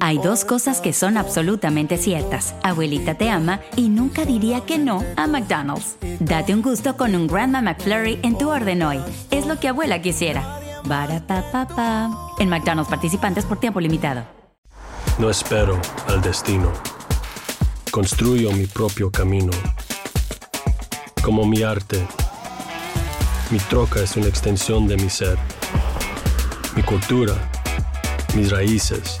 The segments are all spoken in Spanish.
Hay dos cosas que son absolutamente ciertas. Abuelita te ama y nunca diría que no a McDonald's. Date un gusto con un Grandma McFlurry en tu orden hoy. Es lo que abuela quisiera. En McDonald's participantes por tiempo limitado. No espero al destino. Construyo mi propio camino. Como mi arte. Mi troca es una extensión de mi ser. Mi cultura. Mis raíces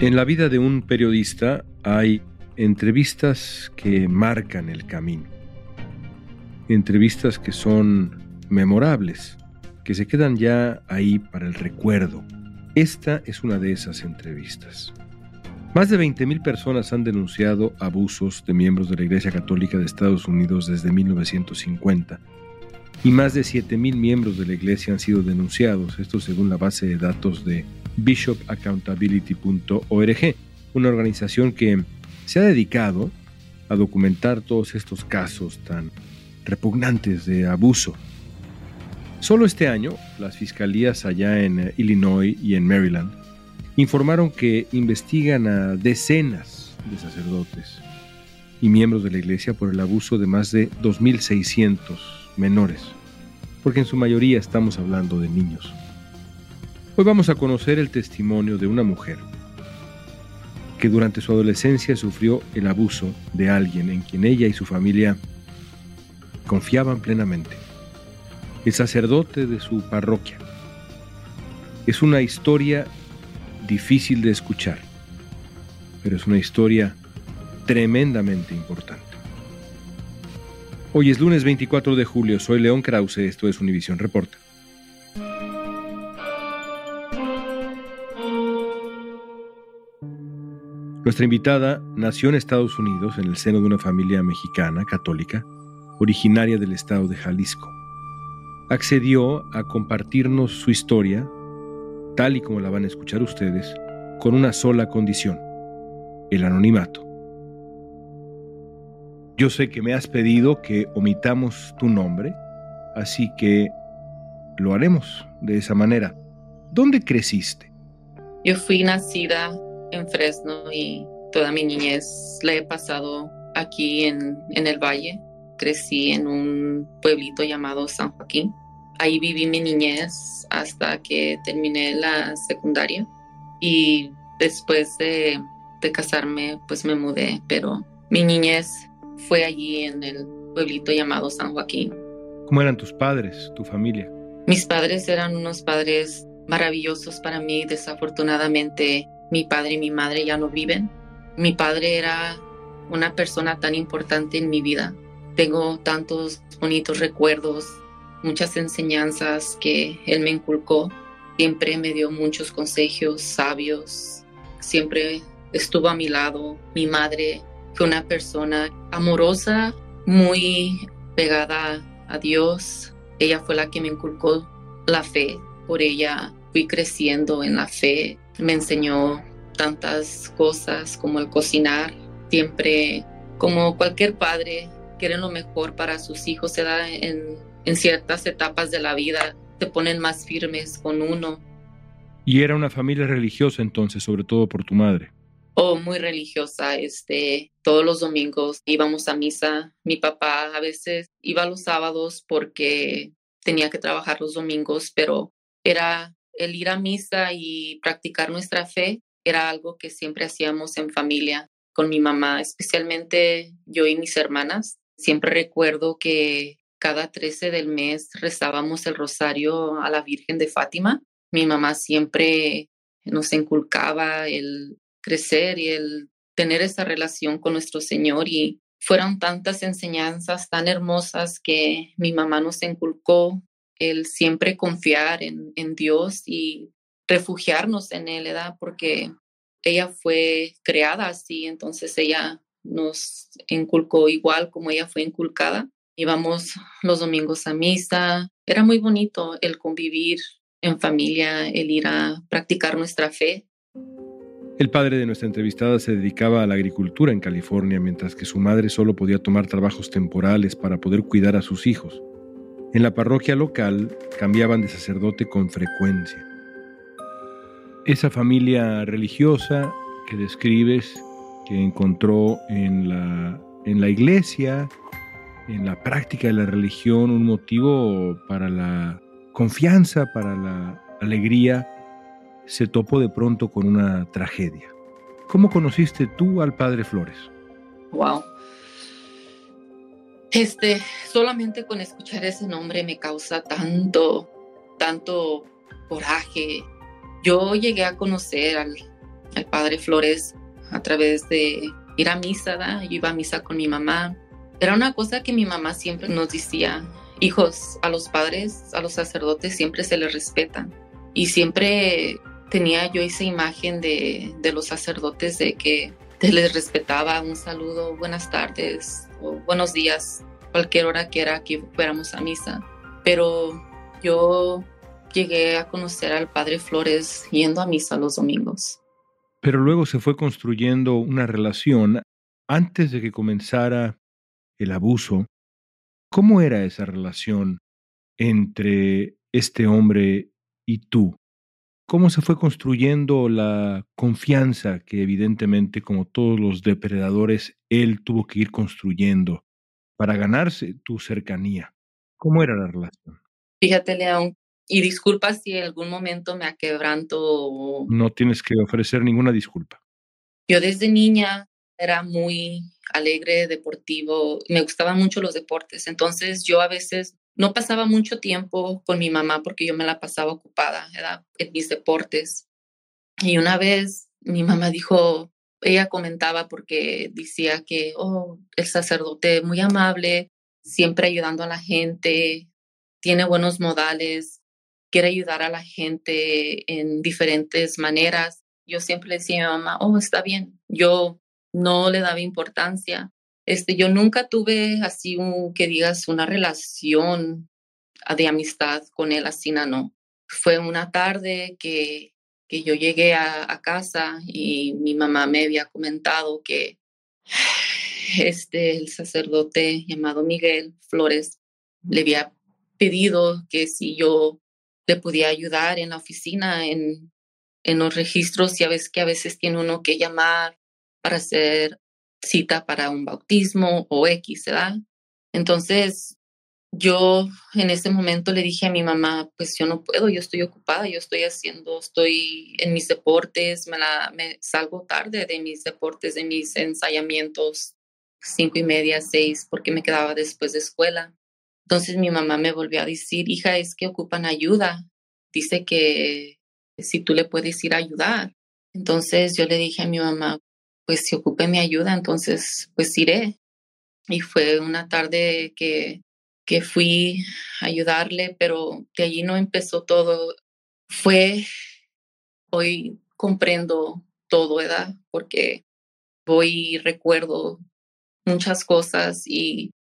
En la vida de un periodista hay entrevistas que marcan el camino, entrevistas que son memorables, que se quedan ya ahí para el recuerdo. Esta es una de esas entrevistas. Más de 20.000 personas han denunciado abusos de miembros de la Iglesia Católica de Estados Unidos desde 1950 y más de 7.000 miembros de la Iglesia han sido denunciados, esto según la base de datos de bishopaccountability.org, una organización que se ha dedicado a documentar todos estos casos tan repugnantes de abuso. Solo este año, las fiscalías allá en eh, Illinois y en Maryland informaron que investigan a decenas de sacerdotes y miembros de la iglesia por el abuso de más de 2.600 menores, porque en su mayoría estamos hablando de niños. Hoy vamos a conocer el testimonio de una mujer que durante su adolescencia sufrió el abuso de alguien en quien ella y su familia confiaban plenamente, el sacerdote de su parroquia. Es una historia difícil de escuchar, pero es una historia tremendamente importante. Hoy es lunes 24 de julio, soy León Krause, esto es Univisión Reporta. Nuestra invitada nació en Estados Unidos en el seno de una familia mexicana católica, originaria del estado de Jalisco. Accedió a compartirnos su historia, tal y como la van a escuchar ustedes, con una sola condición, el anonimato. Yo sé que me has pedido que omitamos tu nombre, así que lo haremos de esa manera. ¿Dónde creciste? Yo fui nacida en Fresno y toda mi niñez la he pasado aquí en, en el valle. Crecí en un pueblito llamado San Joaquín. Ahí viví mi niñez hasta que terminé la secundaria y después de, de casarme pues me mudé, pero mi niñez fue allí en el pueblito llamado San Joaquín. ¿Cómo eran tus padres, tu familia? Mis padres eran unos padres maravillosos para mí. Desafortunadamente mi padre y mi madre ya no viven. Mi padre era una persona tan importante en mi vida. Tengo tantos bonitos recuerdos, muchas enseñanzas que él me inculcó. Siempre me dio muchos consejos sabios. Siempre estuvo a mi lado. Mi madre fue una persona amorosa, muy pegada a Dios. Ella fue la que me inculcó la fe. Por ella fui creciendo en la fe me enseñó tantas cosas como el cocinar. Siempre, como cualquier padre, quiere lo mejor para sus hijos. Se da en, en ciertas etapas de la vida, se ponen más firmes con uno. Y era una familia religiosa entonces, sobre todo por tu madre. Oh, muy religiosa. Este, todos los domingos íbamos a misa. Mi papá a veces iba los sábados porque tenía que trabajar los domingos, pero era el ir a misa y practicar nuestra fe era algo que siempre hacíamos en familia. con mi mamá, especialmente yo y mis hermanas. Siempre recuerdo que cada 13 del mes rezábamos el rosario a la Virgen de Fátima. Mi mamá siempre nos inculcaba el crecer y el tener esa relación con nuestro Señor y fueron tantas enseñanzas tan hermosas que mi mamá nos inculcó, el siempre confiar en, en Dios y refugiarnos en Él, ¿verdad? Porque ella fue creada así, entonces ella nos inculcó igual como ella fue inculcada. Íbamos los domingos a misa. Era muy bonito el convivir en familia, el ir a practicar nuestra fe. El padre de nuestra entrevistada se dedicaba a la agricultura en California, mientras que su madre solo podía tomar trabajos temporales para poder cuidar a sus hijos. En la parroquia local cambiaban de sacerdote con frecuencia. Esa familia religiosa que describes, que encontró en la, en la iglesia, en la práctica de la religión, un motivo para la confianza, para la alegría, se topó de pronto con una tragedia. ¿Cómo conociste tú al padre Flores? Wow. Este, solamente con escuchar ese nombre me causa tanto, tanto coraje. Yo llegué a conocer al, padre Flores a través de ir a misa, ¿da? yo iba a misa con mi mamá. Era una cosa que mi mamá siempre nos decía, hijos, a los padres, a los sacerdotes siempre se les respetan. Y siempre tenía yo esa imagen de, los sacerdotes de que les respetaba un saludo, buenas tardes o buenos días, cualquier hora que era que fuéramos a misa. Pero yo llegué a conocer al Padre Flores yendo a misa los domingos. Pero luego se fue construyendo una relación antes de que comenzara el abuso. ¿Cómo era esa relación entre este hombre y tú? cómo se fue construyendo la confianza que evidentemente, como todos los depredadores, él tuvo que ir construyendo para ganarse tu cercanía. ¿Cómo era la relación? Fíjate, León, y disculpa si en algún momento me aquebranto. No tienes que ofrecer ninguna disculpa. Yo desde niña era muy alegre, deportivo, me gustaban mucho los deportes, entonces yo a veces no pasaba mucho tiempo con mi mamá porque yo me la pasaba ocupada en mis deportes. Y una vez mi mamá dijo, ella comentaba porque decía que, oh, el sacerdote muy amable, siempre ayudando a la gente, tiene buenos modales, quiere ayudar a la gente en diferentes maneras. Yo siempre decía a mi mamá, oh, está bien. Yo no le daba importancia. Este, yo nunca tuve así un, que digas, una relación de amistad con él así, no. Fue una tarde que, que yo llegué a, casa y mi mamá me había comentado que este, el sacerdote llamado Miguel Flores le había pedido que si yo le podía ayudar en la oficina, en, en los registros, ya ves que a veces tiene uno que llamar para hacer cita para un bautismo o X, ¿verdad? Entonces, yo en ese momento le dije a mi mamá, pues yo no puedo, yo estoy ocupada, yo estoy haciendo, estoy en mis deportes, me, salgo tarde de mis deportes, de mis ensayamientos, cinco y media, seis, porque me quedaba después de escuela. Entonces mi mamá me volvió a decir, hija, es que ocupan ayuda. Dice que si tú le puedes ir a ayudar. Entonces yo le dije a mi mamá, pues si ocupe mi ayuda, entonces pues iré. Y fue una tarde que, que fui a ayudarle, pero de allí no empezó todo. Fue, hoy comprendo todo, ¿verdad? Porque voy y recuerdo muchas cosas y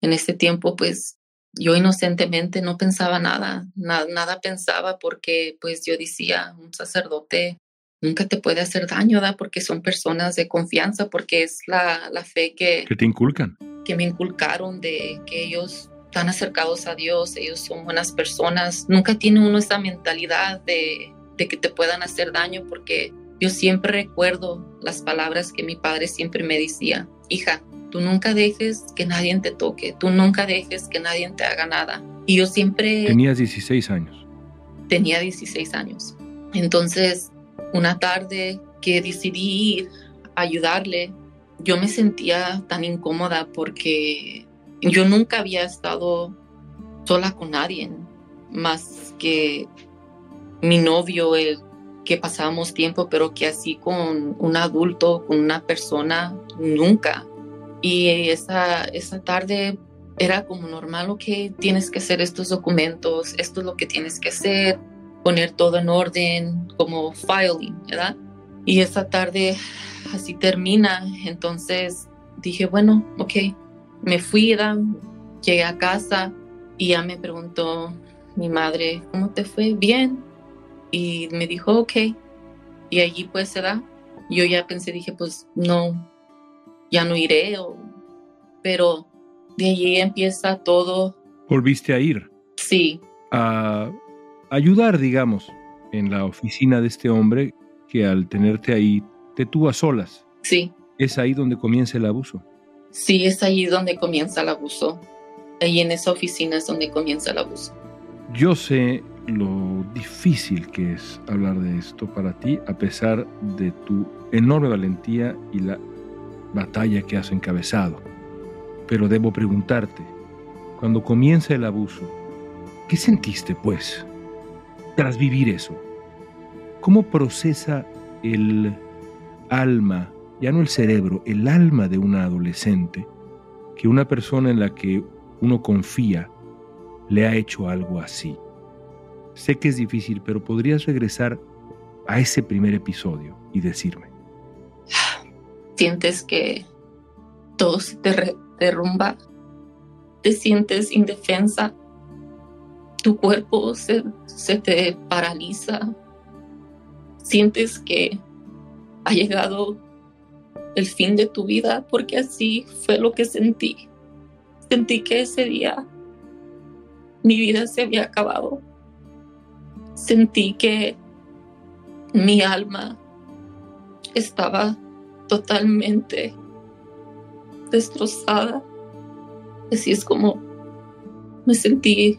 en ese tiempo pues yo inocentemente no pensaba nada, nada, nada pensaba porque pues yo decía, un sacerdote nunca te puede hacer daño, ¿da? Porque son personas de confianza, porque es la, la fe que... Que te inculcan. Que me inculcaron de que ellos están acercados a Dios, ellos son buenas personas. Nunca tiene uno esa mentalidad de, de que te puedan hacer daño, porque yo siempre recuerdo las palabras que mi padre siempre me decía, hija, tú nunca dejes que nadie te toque, tú nunca dejes que nadie te haga nada. Y yo siempre... Tenías 16 años. Tenía 16 años. Entonces, una tarde que decidí ir a ayudarle, yo me sentía tan incómoda porque yo nunca había estado sola con nadie, más que mi novio, el que pasábamos tiempo, pero que así con un adulto, con una persona, nunca. Y esa, esa tarde era como normal, ok, tienes que hacer estos documentos, esto es lo que tienes que hacer, poner todo en orden, como filing, ¿verdad? Y esa tarde así termina, entonces dije, bueno, ok, me fui, llegué a casa y ya me preguntó mi madre, ¿cómo te fue? Bien. Y me dijo, ok. Y allí pues se da. Yo ya pensé, dije, pues no, ya no iré. Pero de allí empieza todo. ¿Volviste a ir? Sí. A ayudar, digamos, en la oficina de este hombre que al tenerte ahí te tuvo a solas. Sí. ¿Es ahí donde comienza el abuso? Sí, es ahí donde comienza el abuso. Ahí en esa oficina es donde comienza el abuso. Yo sé lo difícil que es hablar de esto para ti, a pesar de tu enorme valentía y la batalla que has encabezado. Pero debo preguntarte, cuando comienza el abuso, ¿qué sentiste, pues, tras vivir eso? ¿Cómo procesa el alma, ya no el cerebro, el alma de una adolescente, que una persona en la que uno confía le ha hecho algo así? Sé que es difícil, pero podrías regresar a ese primer episodio y decirme. Sientes que todo se te derrumba, te sientes indefensa, tu cuerpo se, se te paraliza, sientes que ha llegado el fin de tu vida, porque así fue lo que sentí. Sentí que ese día mi vida se había acabado. Sentí que mi alma estaba totalmente destrozada. Así es como me sentí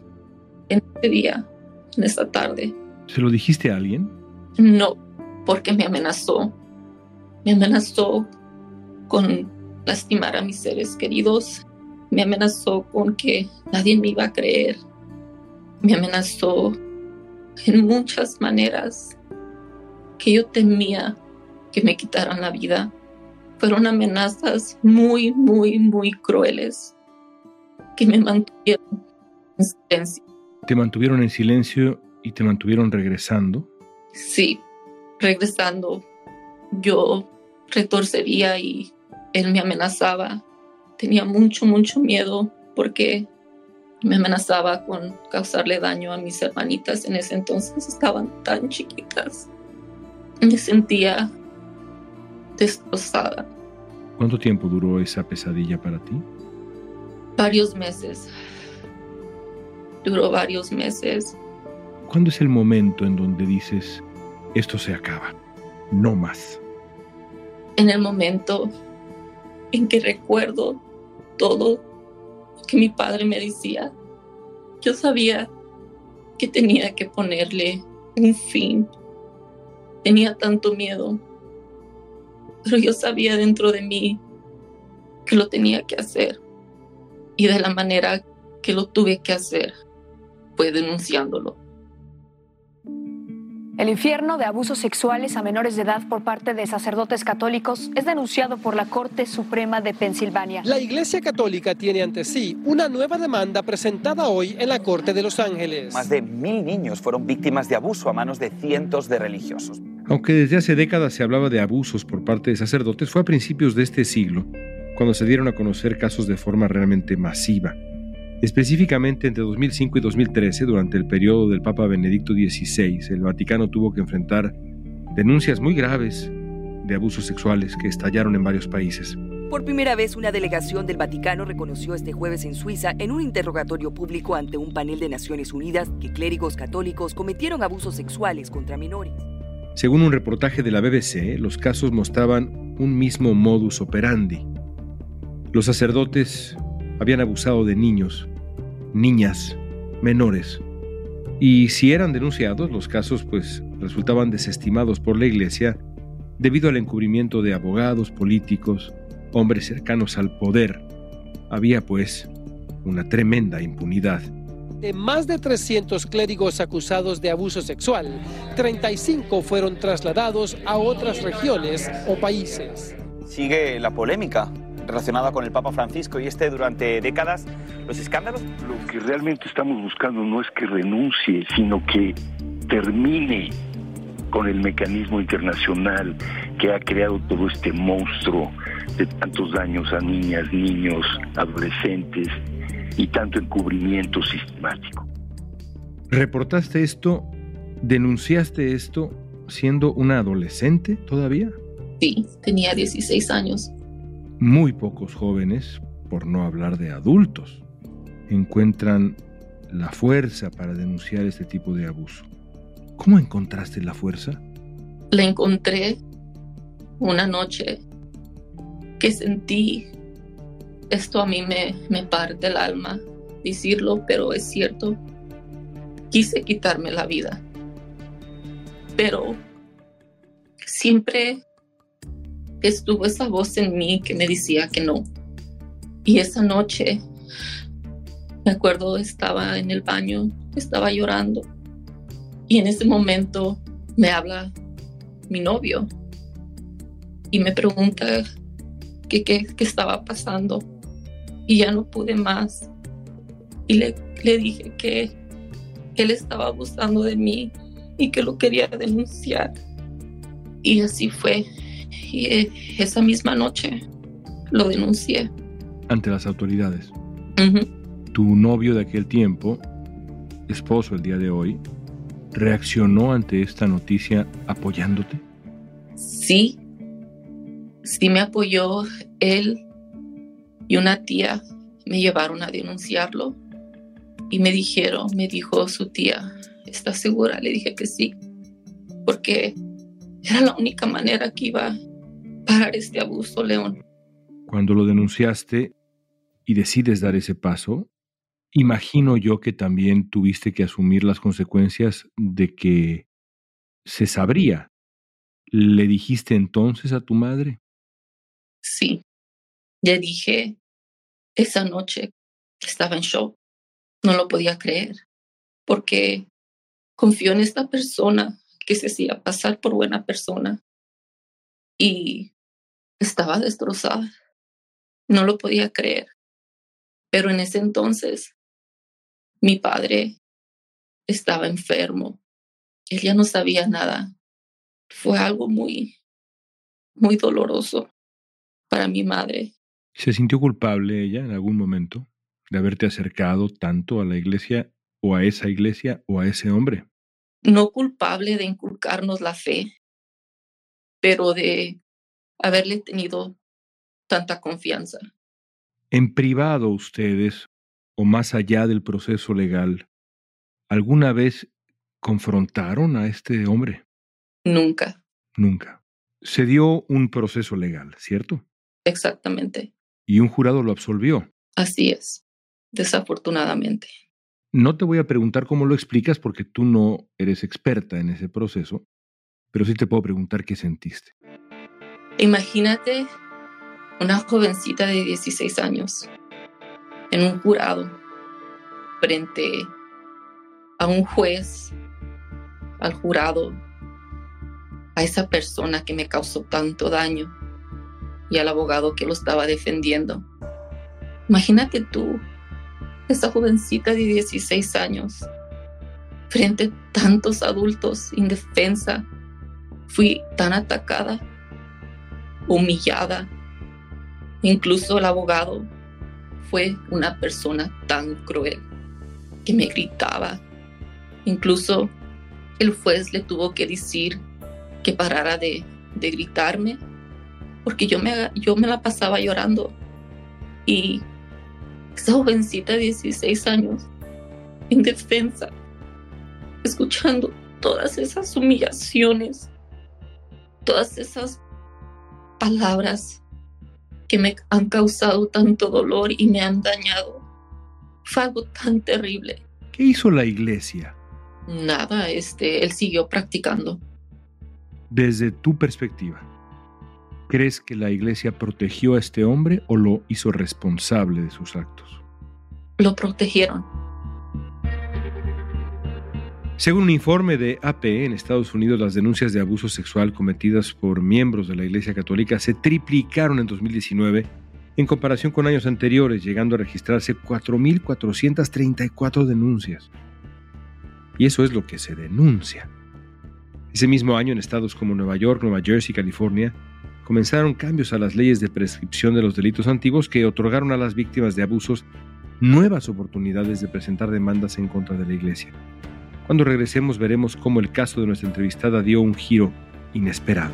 en ese día, en esa tarde. ¿Se lo dijiste a alguien? No, porque me amenazó. Me amenazó con lastimar a mis seres queridos. Me amenazó con que nadie me iba a creer. Me amenazó en muchas maneras que yo temía que me quitaran la vida. Fueron amenazas muy, muy, muy crueles que me mantuvieron en silencio. ¿Te mantuvieron en silencio y te mantuvieron regresando? Sí, regresando. Yo retorcería y él me amenazaba. Tenía mucho, mucho miedo porque me amenazaba con causarle daño a mis hermanitas. En ese entonces estaban tan chiquitas. Me sentía destrozada. ¿Cuánto tiempo duró esa pesadilla para ti? Varios meses. Duró varios meses. ¿Cuándo es el momento en donde dices, esto se acaba, no más? En el momento en que recuerdo todo que mi padre me decía. Yo sabía que tenía que ponerle un fin. Tenía tanto miedo, pero yo sabía dentro de mí que lo tenía que hacer. Y de la manera que lo tuve que hacer fue denunciándolo. El infierno de abusos sexuales a menores de edad por parte de sacerdotes católicos es denunciado por la Corte Suprema de Pensilvania. La Iglesia Católica tiene ante sí una nueva demanda presentada hoy en la Corte de Los Ángeles. Más de mil niños fueron víctimas de abuso a manos de cientos de religiosos. Aunque desde hace décadas se hablaba de abusos por parte de sacerdotes, fue a principios de este siglo cuando se dieron a conocer casos de forma realmente masiva. Específicamente entre 2005 y 2013, durante el periodo del Papa Benedicto XVI, el Vaticano tuvo que enfrentar denuncias muy graves de abusos sexuales que estallaron en varios países. Por primera vez, una delegación del Vaticano reconoció este jueves en Suiza, en un interrogatorio público ante un panel de Naciones Unidas, que clérigos católicos cometieron abusos sexuales contra menores. Según un reportaje de la BBC, los casos mostraban un mismo modus operandi. Los sacerdotes habían abusado de niños niñas, menores. Y si eran denunciados, los casos pues resultaban desestimados por la Iglesia debido al encubrimiento de abogados, políticos hombres cercanos al poder. Había, pues, una tremenda impunidad. De más de 300 clérigos acusados de abuso sexual, 35 fueron trasladados a otras regiones o países. Sigue la polémica relacionada con el Papa Francisco y este durante décadas, los escándalos. Lo que realmente estamos buscando no es que renuncie, sino que termine con el mecanismo internacional que ha creado todo este monstruo de tantos daños a niñas, niños, adolescentes y tanto encubrimiento sistemático. ¿Reportaste esto? ¿Denunciaste esto siendo una adolescente todavía? Sí, tenía 16 años. Muy pocos jóvenes, por no hablar de adultos, encuentran la fuerza para denunciar este tipo de abuso. ¿Cómo encontraste la fuerza? La encontré una noche que sentí, esto a mí me, me parte el alma decirlo, pero es cierto, quise quitarme la vida. Pero siempre estuvo esa voz en mí que me decía que no. Y esa noche, me acuerdo, estaba en el baño, estaba llorando. Y en ese momento me habla mi novio y me pregunta qué, qué, estaba pasando. Y ya no pude más. Y le, le dije que él estaba abusando de mí y que lo quería denunciar. Y así fue. Y eh, esa misma noche lo denuncié. Ante las autoridades. Tu novio de aquel tiempo, esposo el día de hoy, reaccionó ante esta noticia apoyándote? Sí, sí me apoyó él y una tía me llevaron a denunciarlo y me dijeron, me dijo su tía, ¿estás segura? Le dije que sí, porque era la única manera que iba a parar este abuso, León. Cuando lo denunciaste y decides dar ese paso, imagino yo que también tuviste que asumir las consecuencias de que se sabría. ¿Le dijiste entonces a tu madre? Sí, le dije esa noche que estaba en shock. No lo podía creer, porque confió en esta persona que se hacía pasar por buena persona y estaba destrozada. No lo podía creer. Pero en ese entonces mi padre estaba enfermo. Él ya no sabía nada. Fue algo muy, muy doloroso para mi madre. ¿Se sintió culpable ella en algún momento de haberte acercado tanto a la iglesia o a esa iglesia o a ese hombre? No culpable de inculcarnos la fe, pero de haberle tenido tanta confianza. En privado ustedes o más allá del proceso legal, ¿alguna vez confrontaron a este hombre? Nunca. Nunca. Se dio un proceso legal, ¿cierto? Exactamente. Y un jurado lo absolvió. Así es, desafortunadamente. No te voy a preguntar cómo lo explicas porque tú no eres experta en ese proceso, pero sí te puedo preguntar qué sentiste. Imagínate una jovencita de 16 años en un jurado frente a un juez, al jurado, a esa persona que me causó tanto daño y al abogado que lo estaba defendiendo. Imagínate tú, esa jovencita de 16 años, frente a tantos adultos indefensa, fui tan atacada, humillada. Incluso el abogado fue una persona tan cruel que me gritaba. Incluso el juez le tuvo que decir que parara de, gritarme porque yo me, yo me la pasaba llorando. Y esa jovencita de 16 años, indefensa, escuchando todas esas humillaciones, todas esas palabras que me han causado tanto dolor y me han dañado. Fue algo tan terrible. ¿Qué hizo la iglesia? Nada, este, él siguió practicando. Desde tu perspectiva, ¿Crees que la iglesia protegió a este hombre o lo hizo responsable de sus actos? Lo protegieron. Según un informe de AP en Estados Unidos, las denuncias de abuso sexual cometidas por miembros de la Iglesia Católica se triplicaron en 2019 en comparación con años anteriores, llegando a registrarse 4.434 denuncias. Y eso es lo que se denuncia. Ese mismo año en estados como Nueva York, Nueva Jersey y California, comenzaron cambios a las leyes de prescripción de los delitos antiguos que otorgaron a las víctimas de abusos nuevas oportunidades de presentar demandas en contra de la Iglesia. Cuando regresemos veremos cómo el caso de nuestra entrevistada dio un giro inesperado.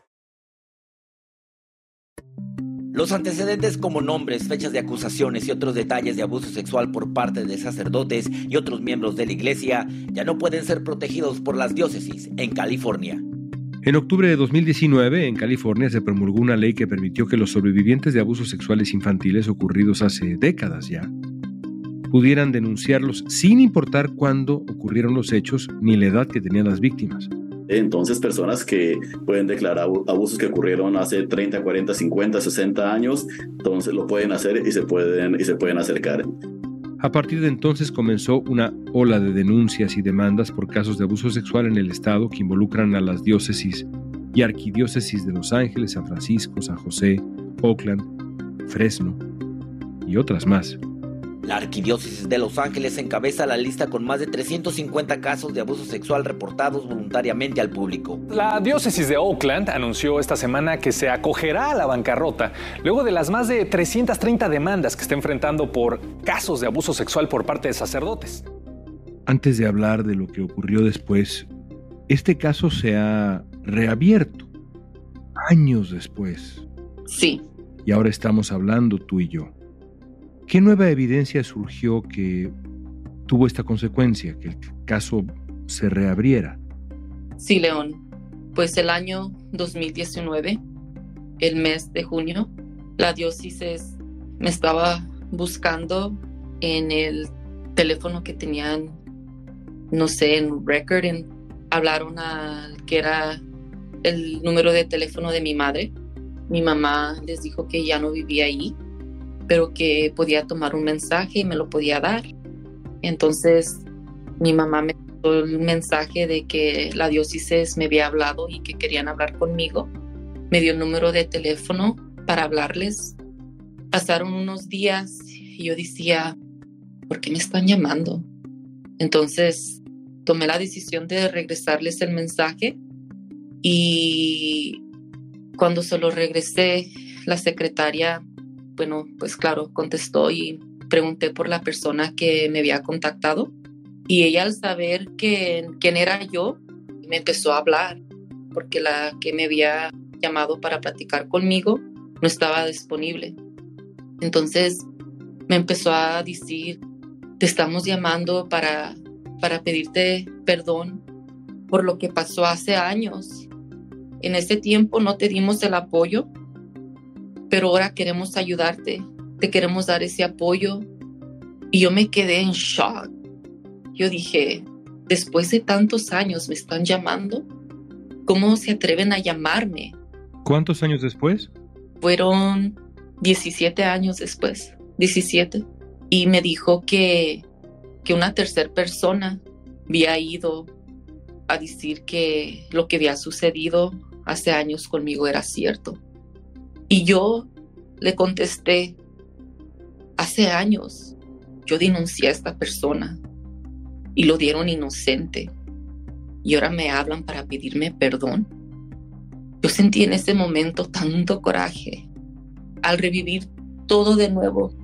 Los antecedentes como nombres, fechas de acusaciones y otros detalles de abuso sexual por parte de sacerdotes y otros miembros de la iglesia ya no pueden ser protegidos por las diócesis en California. En octubre de 2019, en California se promulgó una ley que permitió que los sobrevivientes de abusos sexuales infantiles ocurridos hace décadas ya pudieran denunciarlos sin importar cuándo ocurrieron los hechos ni la edad que tenían las víctimas. Entonces, personas que pueden declarar abusos que ocurrieron hace 30, 40, 50, 60 años, entonces lo pueden hacer y se pueden, y se pueden acercar. A partir de entonces comenzó una ola de denuncias y demandas por casos de abuso sexual en el estado que involucran a las diócesis y arquidiócesis de Los Ángeles, San Francisco, San José, Oakland, Fresno y otras más. La Arquidiócesis de Los Ángeles encabeza la lista con más de 350 casos de abuso sexual reportados voluntariamente al público. La diócesis de Oakland anunció esta semana que se acogerá a la bancarrota luego de las más de 330 demandas que está enfrentando por casos de abuso sexual por parte de sacerdotes. Antes de hablar de lo que ocurrió después, este caso se ha reabierto años después. Sí. Y ahora estamos hablando tú y yo. ¿Qué nueva evidencia surgió que tuvo esta consecuencia, que el caso se reabriera? Sí, León. Pues el año 2019, el mes de junio, la diócesis me estaba buscando en el teléfono que tenían, no sé, en record, en, hablaron al que era el número de teléfono de mi madre. Mi mamá les dijo que ya no vivía ahí pero que podía tomar un mensaje y me lo podía dar. Entonces mi mamá me dio el mensaje de que la diócesis me había hablado y que querían hablar conmigo. Me dio el número de teléfono para hablarles. Pasaron unos días y yo decía, ¿por qué me están llamando? Entonces tomé la decisión de regresarles el mensaje y cuando se lo regresé, la secretaria bueno, pues claro, contestó y pregunté por la persona que me había contactado y ella al saber que, quién era yo, me empezó a hablar porque la que me había llamado para platicar conmigo no estaba disponible. Entonces me empezó a decir, te estamos llamando para, para pedirte perdón por lo que pasó hace años. En ese tiempo no te dimos el apoyo pero ahora queremos ayudarte, te queremos dar ese apoyo. Y yo me quedé en shock. Yo dije, después de tantos años me están llamando, ¿cómo se atreven a llamarme? ¿Cuántos años después? Fueron 17 años después, 17. Y me dijo que, que una tercera persona había ido a decir que lo que había sucedido hace años conmigo era cierto. Y yo le contesté, hace años yo denuncié a esta persona y lo dieron inocente. Y ahora me hablan para pedirme perdón. Yo sentí en ese momento tanto coraje. Al revivir todo de nuevo,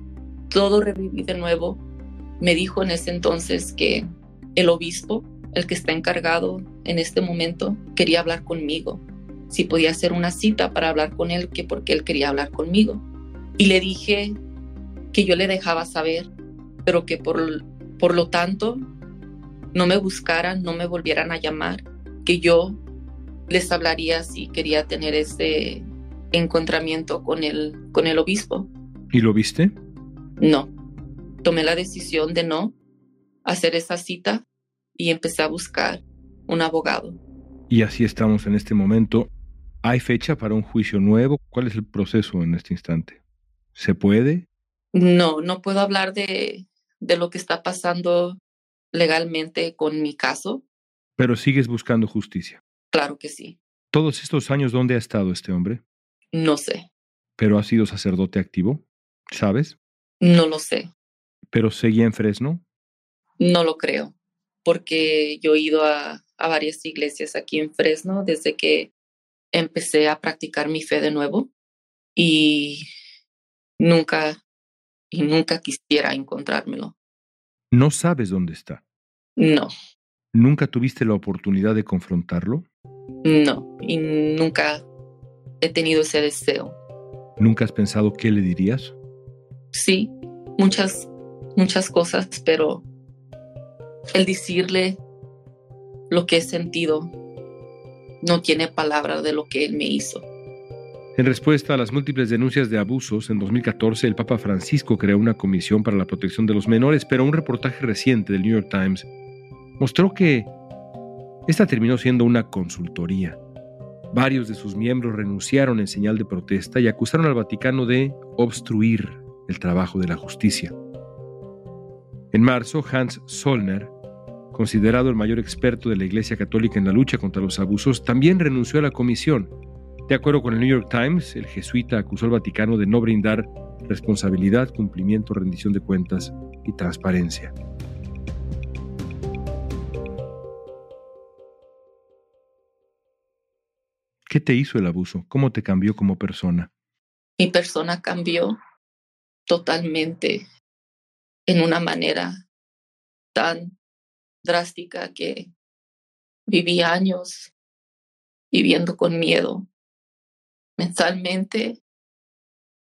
todo reviví de nuevo, me dijo en ese entonces que el obispo el que está encargado en este momento, quería hablar conmigo. Si podía hacer una cita para hablar con él, que porque él quería hablar conmigo. Y le dije que yo le dejaba saber, pero que por, por lo tanto no me buscaran, no me volvieran a llamar, que yo les hablaría si quería tener ese encontramiento con el, con el obispo. ¿Y lo viste? No. Tomé la decisión de no hacer esa cita y empecé a buscar un abogado. Y así estamos en este momento. ¿Hay fecha para un juicio nuevo? ¿Cuál es el proceso en este instante? ¿Se puede? No, no puedo hablar de, de lo que está pasando legalmente con mi caso. Pero sigues buscando justicia. Claro que sí. ¿Todos estos años dónde ha estado este hombre? No sé. ¿Pero ha sido sacerdote activo? ¿Sabes? No lo sé. ¿Pero seguía en Fresno? No lo creo, porque yo he ido a, a varias iglesias aquí en Fresno desde que empecé a practicar mi fe de nuevo y nunca, y nunca quisiera encontrármelo. ¿No sabes dónde está? No, ¿Nunca tuviste la oportunidad de confrontarlo? no, y nunca he tenido ese deseo. ¿Nunca has pensado qué le dirías? Sí, muchas, muchas cosas, pero el decirle lo que he sentido no tiene palabra de lo que él me hizo. En respuesta a las múltiples denuncias de abusos, en 2014 el Papa Francisco creó una comisión para la protección de los menores, pero un reportaje reciente del New York Times mostró que esta terminó siendo una consultoría. Varios de sus miembros renunciaron en señal de protesta y acusaron al Vaticano de obstruir el trabajo de la justicia. En marzo, Hans Zollner, considerado el mayor experto de la Iglesia Católica en la lucha contra los abusos, también renunció a la comisión. De acuerdo con el New York Times, el jesuita acusó al Vaticano de no brindar responsabilidad, cumplimiento, rendición de cuentas y transparencia. ¿Qué te hizo el abuso? ¿Cómo te cambió como persona? Mi persona cambió totalmente en una manera tan drástica que viví años viviendo con miedo, mentalmente,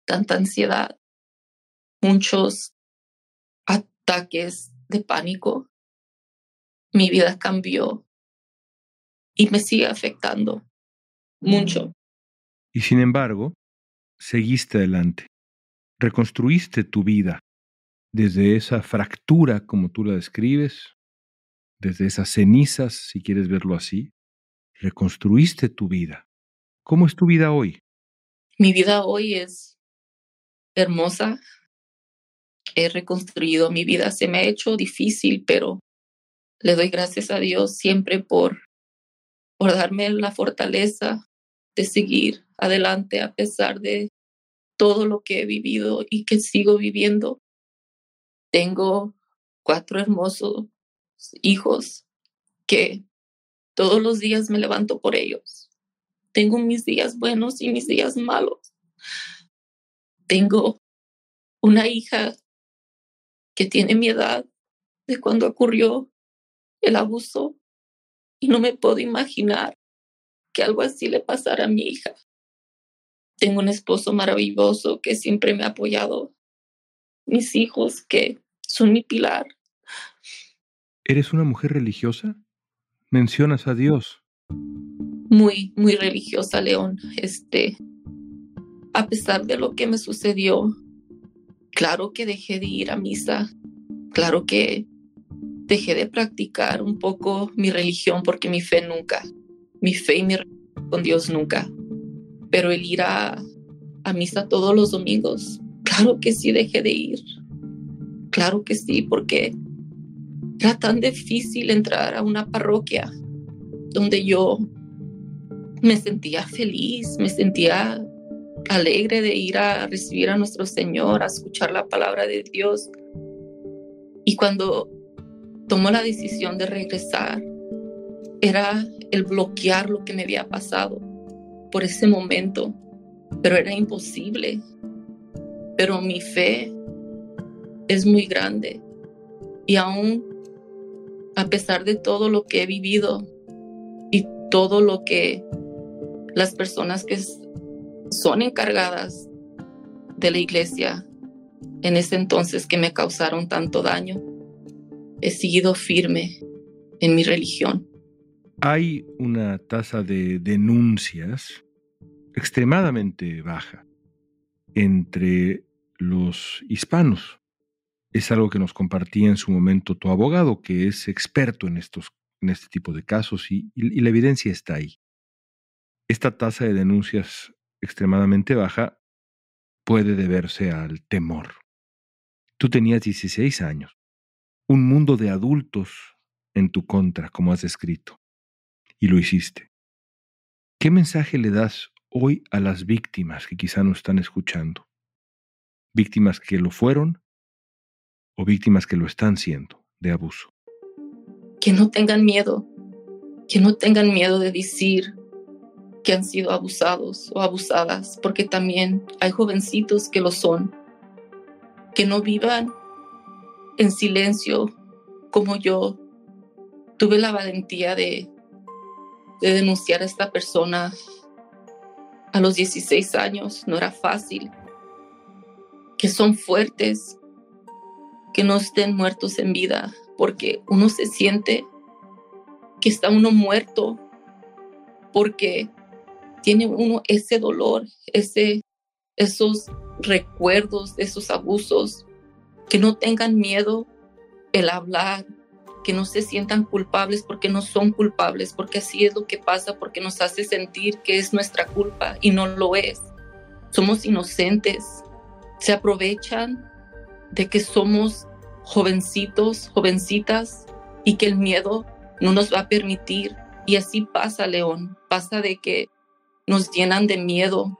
tanta ansiedad, muchos ataques de pánico. Mi vida cambió y me sigue afectando mucho. Y sin embargo, seguiste adelante. Reconstruiste tu vida desde esa fractura, como tú la describes, desde esas cenizas, si quieres verlo así. Reconstruiste tu vida. ¿Cómo es tu vida hoy? Mi vida hoy es hermosa. He reconstruido mi vida. Se me ha hecho difícil, pero le doy gracias a Dios siempre por, por darme la fortaleza de seguir adelante a pesar de todo lo que he vivido y que sigo viviendo. Tengo cuatro hermosos hijos que todos los días me levanto por ellos. Tengo mis días buenos y mis días malos. Tengo una hija que tiene mi edad de cuando ocurrió el abuso y no me puedo imaginar que algo así le pasara a mi hija. Tengo un esposo maravilloso que siempre me ha apoyado. Mis hijos que son mi pilar. ¿Eres una mujer religiosa? Mencionas a Dios. Muy, muy religiosa, León. Este, a pesar de lo que me sucedió, claro que dejé de ir a misa. Claro que dejé de practicar un poco mi religión porque mi fe nunca, mi fe y mi religión con Dios nunca. Pero el ir a, a misa todos los domingos, claro que sí dejé de ir. Claro que sí, porque era tan difícil entrar a una parroquia donde yo me sentía feliz, me sentía alegre de ir a recibir a nuestro Señor, a escuchar la palabra de Dios. Y cuando tomó la decisión de regresar, era el bloquear lo que me había pasado por ese momento, pero era imposible. Pero mi fe es muy grande y aún a pesar de todo lo que he vivido y todo lo que las personas que son encargadas de la iglesia en ese entonces que me causaron tanto daño, he seguido firme en mi religión. Hay una tasa de denuncias extremadamente baja entre los hispanos. Es algo que nos compartía en su momento tu abogado, que es experto en, estos, en este tipo de casos y, y la evidencia está ahí. Esta tasa de denuncias extremadamente baja puede deberse al temor. Tú tenías 16 años, un mundo de adultos en tu contra, como has escrito, y lo hiciste. ¿Qué mensaje le das hoy a las víctimas que quizá no están escuchando? Víctimas que lo fueron o víctimas que lo están siendo de abuso. Que no tengan miedo, que no tengan miedo de decir, que han sido abusados o abusadas, porque también hay jovencitos que lo son, que no vivan en silencio como yo. Tuve la valentía de, de denunciar a esta persona a los 16 años, no era fácil, que son fuertes, que no estén muertos en vida, porque uno se siente que está uno muerto, porque tiene uno ese dolor, ese, esos recuerdos esos abusos, que no tengan miedo el hablar, que no se sientan culpables porque no son culpables, porque así es lo que pasa, porque nos hace sentir que es nuestra culpa y no lo es. Somos inocentes, se aprovechan de que somos jovencitos, jovencitas y que el miedo no nos va a permitir. Y así pasa, León, pasa de que nos llenan de miedo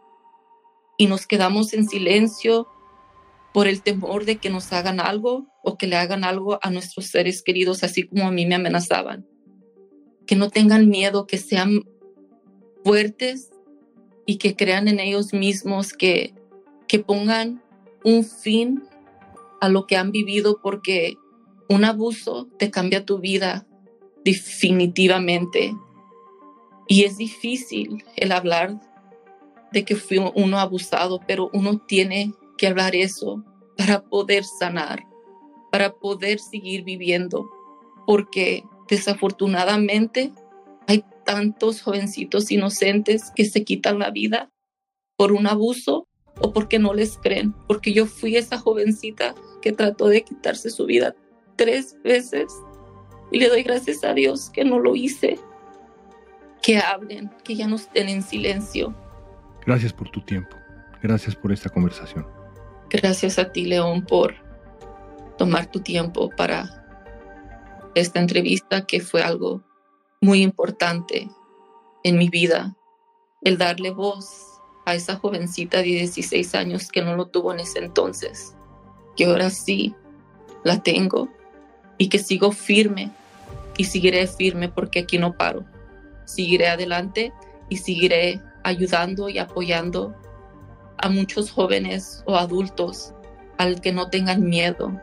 y nos quedamos en silencio por el temor de que nos hagan algo o que le hagan algo a nuestros seres queridos, así como a mí me amenazaban. Que no tengan miedo, que sean fuertes y que crean en ellos mismos, que, que pongan un fin a lo que han vivido, porque un abuso te cambia tu vida definitivamente. Y es difícil el hablar de que fue uno abusado, pero uno tiene que hablar eso para poder sanar, para poder seguir viviendo, porque desafortunadamente hay tantos jovencitos inocentes que se quitan la vida por un abuso o porque no les creen, porque yo fui esa jovencita que trató de quitarse su vida tres veces y le doy gracias a Dios que no lo hice que hablen, que ya no estén en silencio. Gracias por tu tiempo. Gracias por esta conversación. Gracias a ti, León, por tomar tu tiempo para esta entrevista que fue algo muy importante en mi vida. El darle voz a esa jovencita de 16 años que no lo tuvo en ese entonces, que ahora sí la tengo y que sigo firme y seguiré firme porque aquí no paro. Seguiré adelante y seguiré ayudando y apoyando a muchos jóvenes o adultos al que no tengan miedo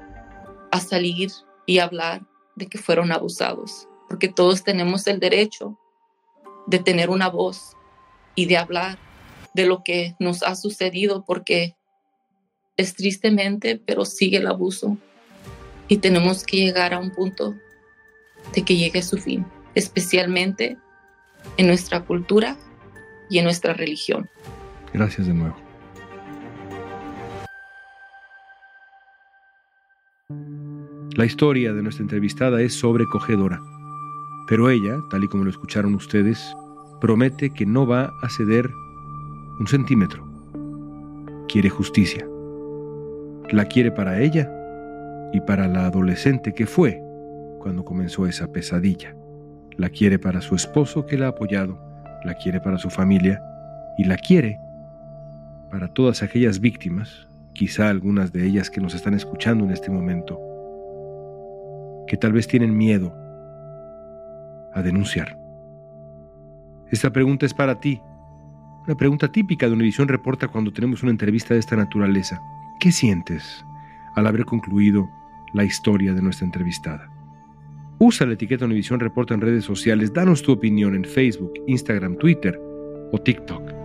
a salir y hablar de que fueron abusados, porque todos tenemos el derecho de tener una voz y de hablar de lo que nos ha sucedido, porque es tristemente, pero sigue el abuso y tenemos que llegar a un punto de que llegue su fin, especialmente en nuestra cultura y en nuestra religión. Gracias de nuevo. La historia de nuestra entrevistada es sobrecogedora, pero ella, tal y como lo escucharon ustedes, promete que no va a ceder un centímetro. Quiere justicia. La quiere para ella y para la adolescente que fue cuando comenzó esa pesadilla la quiere para su esposo que la ha apoyado, la quiere para su familia y la quiere para todas aquellas víctimas, quizá algunas de ellas que nos están escuchando en este momento, que tal vez tienen miedo a denunciar. Esta pregunta es para ti, una pregunta típica de Univisión Reporta cuando tenemos una entrevista de esta naturaleza. ¿Qué sientes al haber concluido la historia de nuestra entrevistada? Usa la etiqueta Univisión Reporta en redes sociales. Danos tu opinión en Facebook, Instagram, Twitter o TikTok.